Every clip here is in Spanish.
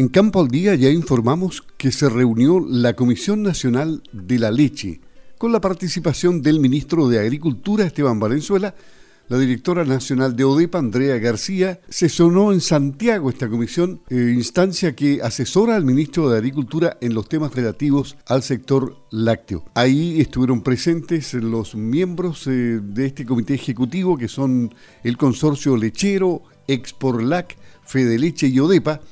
En Campo al Día ya informamos que se reunió la Comisión Nacional de la Leche, con la participación del ministro de Agricultura, Esteban Valenzuela, la directora nacional de ODEPA, Andrea García, se sonó en Santiago esta comisión, eh, instancia que asesora al ministro de Agricultura en los temas relativos al sector lácteo. Ahí estuvieron presentes los miembros eh, de este comité ejecutivo, que son el consorcio lechero, Exporlac, Fede Leche y ODEPA,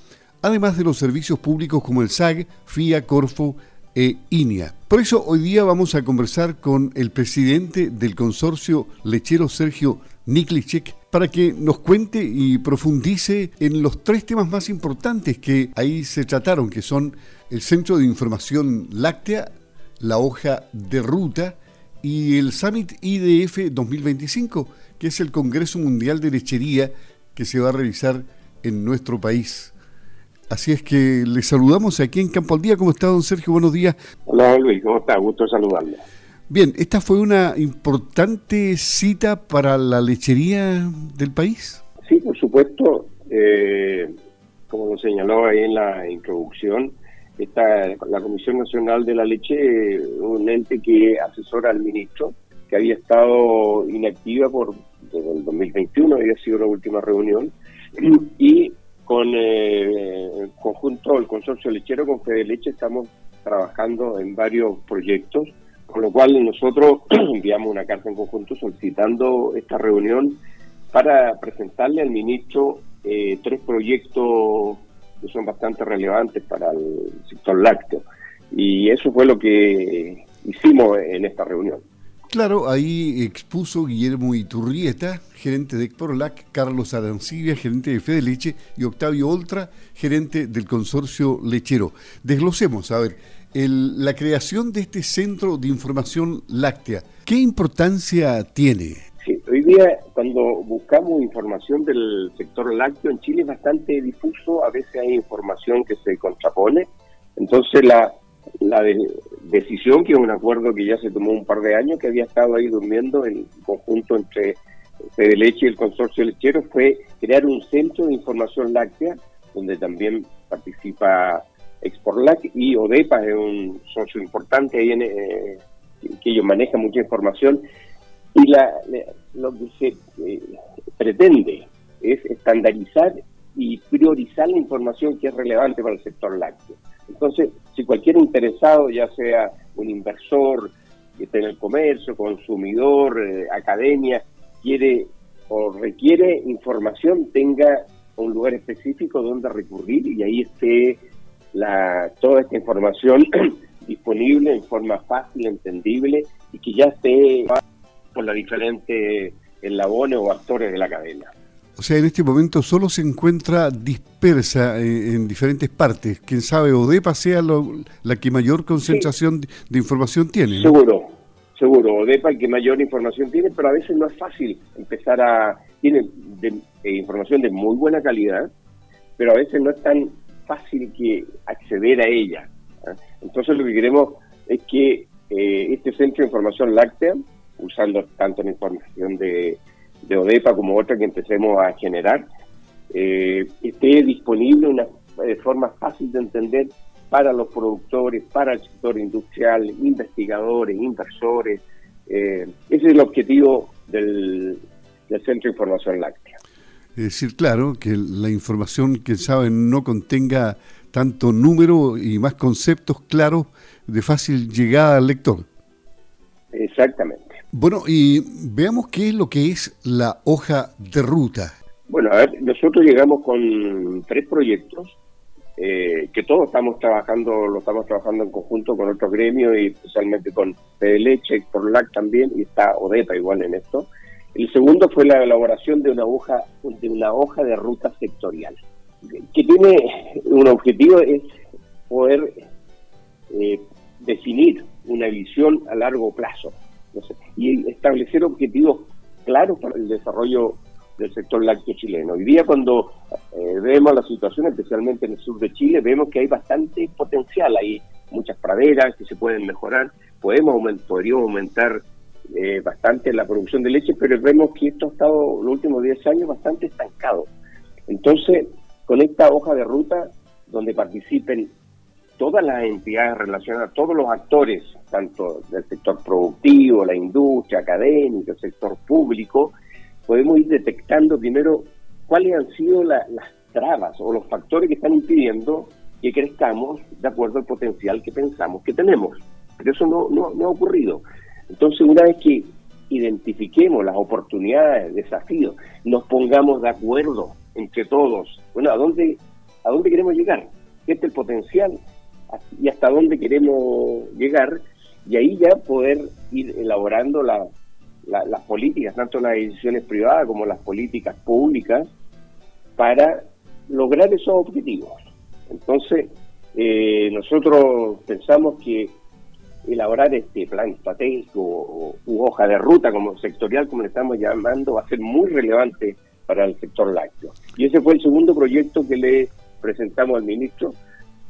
además de los servicios públicos como el SAG, FIA, Corfo e INIA. Por eso hoy día vamos a conversar con el presidente del consorcio lechero Sergio Niklicek para que nos cuente y profundice en los tres temas más importantes que ahí se trataron, que son el Centro de Información Láctea, la hoja de ruta y el Summit IDF 2025, que es el Congreso Mundial de Lechería que se va a realizar en nuestro país. Así es que le saludamos aquí en Campo al Día. ¿Cómo está, don Sergio? Buenos días. Hola, Luis. ¿Cómo está? Gusto saludarle. Bien, esta fue una importante cita para la lechería del país. Sí, por supuesto. Eh, como lo señaló ahí en la introducción, está la Comisión Nacional de la Leche, un ente que asesora al ministro, que había estado inactiva por desde el 2021, había sido la última reunión, y con eh, conjunto, el consorcio lechero con Fede Leche, estamos trabajando en varios proyectos, con lo cual nosotros enviamos una carta en conjunto solicitando esta reunión para presentarle al ministro eh, tres proyectos que son bastante relevantes para el sector lácteo. Y eso fue lo que hicimos en esta reunión. Claro, ahí expuso Guillermo Iturrieta, gerente de Exporolac, Carlos Arancibia, gerente de Fede Leche, y Octavio Oltra, gerente del consorcio lechero. Desglosemos, a ver, la creación de este centro de información láctea, ¿qué importancia tiene? Sí, hoy día cuando buscamos información del sector lácteo en Chile es bastante difuso, a veces hay información que se contrapone, entonces la, la decisión, que es un acuerdo que ya se tomó un par de años, que había estado ahí durmiendo en conjunto entre Fede Leche y el consorcio lechero, fue crear un centro de información láctea, donde también participa Exporlac y ODEPA es un socio importante ahí en, eh, que ellos manejan mucha información. Y la, lo que se eh, pretende es estandarizar y priorizar la información que es relevante para el sector lácteo. Entonces, si cualquier interesado, ya sea un inversor que esté en el comercio, consumidor, eh, academia, quiere o requiere información, tenga un lugar específico donde recurrir y ahí esté la, toda esta información disponible en forma fácil, entendible y que ya esté por las diferentes eslabones o actores de la cadena. O sea, en este momento solo se encuentra dispersa eh, en, diferentes partes. Quién sabe, ODEPA sea la que mayor concentración de, información tiene. Seguro, seguro. ODEPA el que mayor información tiene, pero a veces no es fácil empezar a... Tiene eh, información de muy buena calidad, pero a veces no es tan fácil que acceder a ella. ¿ah? Entonces lo que queremos es que eh, este centro de información láctea, usando tanto la información de de ODEPA como otra que empecemos a generar, eh, esté disponible una eh, forma fácil de entender para los productores, para el sector industrial, investigadores, inversores. Eh, ese es el objetivo del, Centro de Información Láctea. Es decir, claro, que la información, que saben, no contenga tanto número y más conceptos claros de fácil llegada al lector. Exactamente. Bueno, y veamos qué es lo que es la hoja de ruta. Bueno, a ver, nosotros llegamos con tres proyectos eh, que todos estamos trabajando, lo estamos trabajando en conjunto con otros gremios y especialmente con Leche, por LAC también, y está ODEPA igual en esto. El segundo fue la elaboración de una hoja, de una hoja de ruta sectorial, que tiene un objetivo es poder eh, definir una visión a largo plazo y establecer objetivos claros para el desarrollo del sector lácteo chileno. Hoy día cuando eh, vemos la situación, especialmente en el sur de Chile, vemos que hay bastante potencial, hay muchas praderas que se pueden mejorar, podemos podríamos aumentar eh, bastante la producción de leche, pero vemos que esto ha estado los últimos 10 años bastante estancado. Entonces, con esta hoja de ruta donde participen todas las entidades relacionadas, todos los actores, tanto del sector productivo, la industria, académica, el sector público, podemos ir detectando primero cuáles han sido las trabas o los factores que están impidiendo que crezcamos de acuerdo al potencial que pensamos que tenemos. Pero eso no, no, ha ocurrido. Entonces, una vez que identifiquemos las oportunidades, desafíos, nos pongamos de acuerdo entre todos, bueno, ¿a dónde, a dónde queremos llegar? ¿Qué es el potencial? ¿Y hasta dónde queremos llegar? Y ahí ya poder ir elaborando las políticas, tanto las decisiones privadas como las políticas públicas, para lograr esos objetivos. Entonces, eh, nosotros pensamos que elaborar este plan estratégico u hoja de ruta como sectorial, como le estamos llamando, va a ser muy relevante para el sector lácteo. Y ese fue el segundo proyecto que le presentamos al ministro,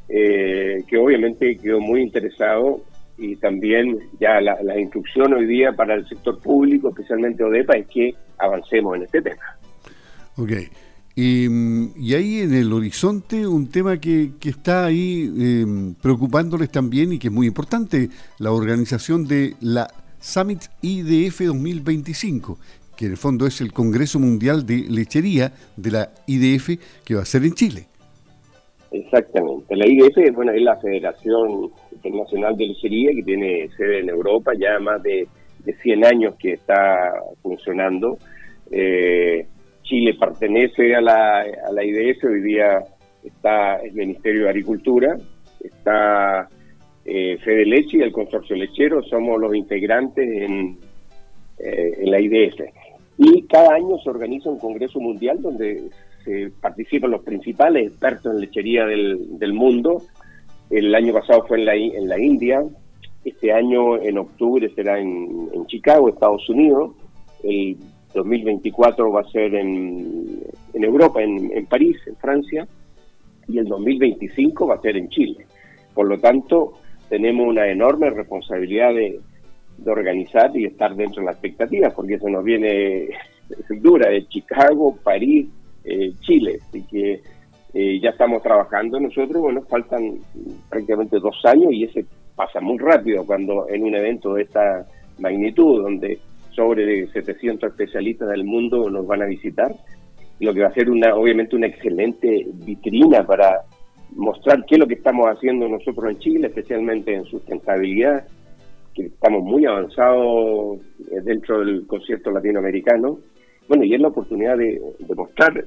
eh, que obviamente quedó muy interesado y también ya la, la, instrucción hoy día para el sector público, especialmente ODEPA, es que avancemos en este tema. Ok. Y, ahí en el horizonte un tema que, está ahí em, preocupándoles también y que es muy importante, la organización de la Summit IDF 2025, que en el fondo es el Congreso Mundial de Lechería de la IDF que va a ser en Chile. Exactamente. La IDF bueno, es la Federación Internacional de Lechería que tiene sede en Europa, ya más de, de 100 años que está funcionando. Eh, Chile pertenece a la, a la IDF, hoy día está el Ministerio de Agricultura, está eh, Fede Leche y el Consorcio Lechero, somos los integrantes en, eh, en la IDF. Y cada año se organiza un Congreso Mundial donde se participan los principales expertos en lechería del, mundo. El año pasado fue en la, en la India, este año en octubre será en, Chicago, Estados Unidos. El 2024 va a ser en, Europa, en, París, en Francia, y el 2025 va a ser en Chile. Por lo tanto, tenemos una enorme responsabilidad de, organizar y estar dentro de la expectativa, porque eso nos viene dura de Chicago, París, eh, Chile. Así que eh, ya estamos trabajando nosotros, bueno, faltan prácticamente dos años y ese pasa muy rápido cuando en un evento de esta magnitud, donde sobre 700 especialistas del mundo nos van a visitar, lo que va a ser una, obviamente una excelente vitrina para mostrar qué es lo que estamos haciendo nosotros en Chile, especialmente en sustentabilidad, que estamos muy avanzados eh, dentro del concierto latinoamericano. Bueno, y es la oportunidad de, mostrar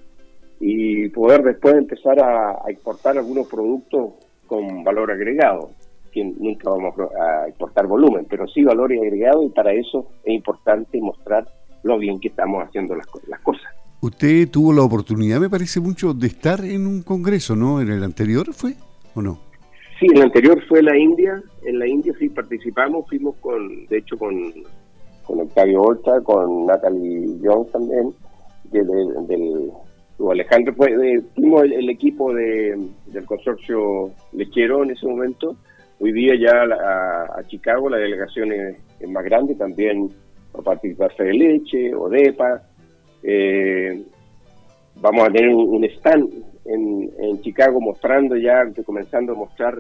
y poder después empezar a exportar algunos productos con valor agregado que nunca vamos a exportar volumen, pero sí valor agregado y para eso es importante mostrar lo bien que estamos haciendo las, las cosas. Usted tuvo la oportunidad, me parece mucho, de estar en un congreso, ¿no? ¿En el anterior fue o no? Sí, el anterior fue la India. En la India sí participamos, fuimos con, de hecho, con, con Octavio Horta, con Natalie Jones también, del, del Alejandro, fue, fuimos el, equipo de, del consorcio lechero en ese momento Hoy día ya a, Chicago la delegación es, más grande, también va a participar de Leche, ODEPA. Eh, vamos a tener un, stand en, Chicago mostrando ya, comenzando a mostrar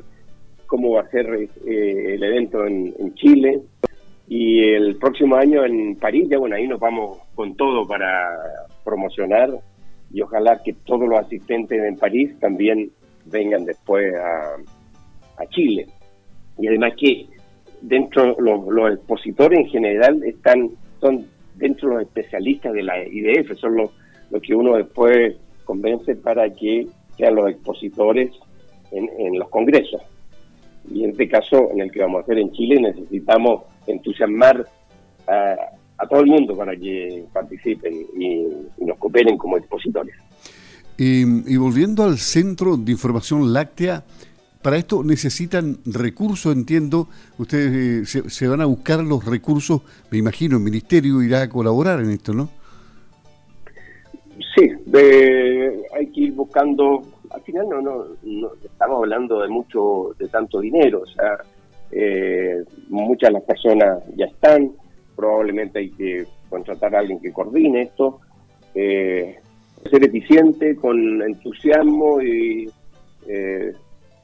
cómo va a ser eh, el evento en, Chile. Y el próximo año en París, ya bueno, ahí nos vamos con todo para promocionar y ojalá que todos los asistentes en París también vengan después a, a Chile y además que dentro los, los expositores en general están son dentro de los especialistas de la IDF, son los, los que uno después convence para que sean los expositores en, en los congresos. Y en este caso, en el que vamos a hacer en Chile, necesitamos entusiasmar a, a todo el mundo para que participen y, nos cooperen como expositores. y volviendo al Centro de Información Láctea, para esto necesitan recursos, entiendo. Ustedes eh, se, van a buscar los recursos, me imagino, el Ministerio irá a colaborar en esto, ¿no? Sí, hay que ir buscando. Al final no, no, estamos hablando de mucho, de tanto dinero. O sea, eh, muchas de las personas ya están. Probablemente hay que contratar a alguien que coordine esto. Eh, ser eficiente, con entusiasmo y eh,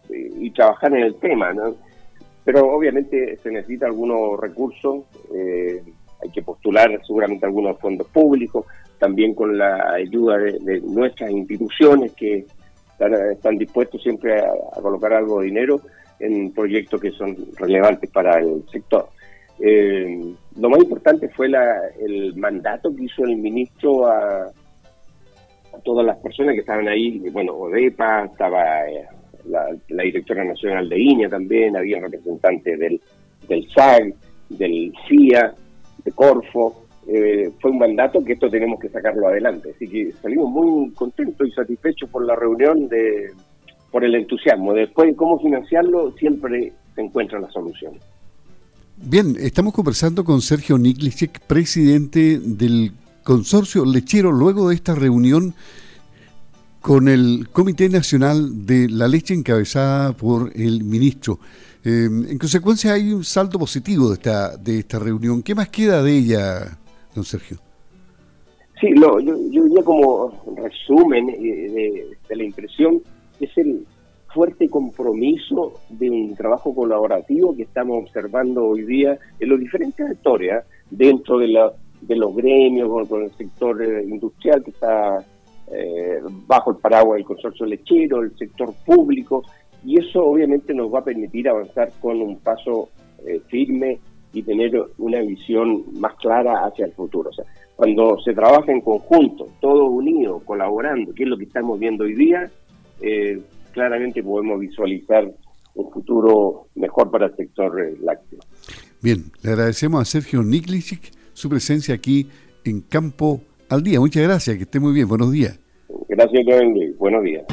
y trabajar en el tema, ¿no? Pero obviamente se necesita algunos recursos, eh, hay que postular seguramente algunos fondos públicos, también con la ayuda de, nuestras instituciones que están, dispuestos siempre a, colocar algo de dinero en proyectos que son relevantes para el sector. Eh, lo más importante fue el mandato que hizo el ministro a, todas las personas que estaban ahí, bueno, ODEPA, estaba eh, la, directora nacional de INEA también, había representantes del, del SAG, del FIA, de Corfo, eh, fue un mandato que esto tenemos que sacarlo adelante. Así que salimos muy contentos y satisfechos por la reunión, de, por el entusiasmo. Después, cómo financiarlo, siempre se encuentra la solución. Bien, estamos conversando con Sergio Niklicek, presidente del consorcio lechero, luego de esta reunión con el Comité Nacional de la Leche encabezada por el ministro. Eh, en consecuencia hay un salto positivo de esta, de esta reunión. ¿Qué más queda de ella, don Sergio? Sí, yo, yo diría como resumen eh, de, la impresión, es el fuerte compromiso de un trabajo colaborativo que estamos observando hoy día en los diferentes sectores, ¿eh? dentro de, la, de los gremios, con, el sector eh, industrial que está bajo el paraguas del consorcio lechero, el sector público, y eso obviamente nos va a permitir avanzar con un paso firme y tener una visión más clara hacia el futuro. O sea, cuando se trabaja en conjunto, todos unidos, colaborando, que es lo que estamos viendo hoy día, eh, claramente podemos visualizar un futuro mejor para el sector eh, lácteo. Bien, le agradecemos a Sergio Niklicic su presencia aquí en Campo al Día. Muchas gracias, que esté muy bien. Buenos días. Gracias, Buenos días.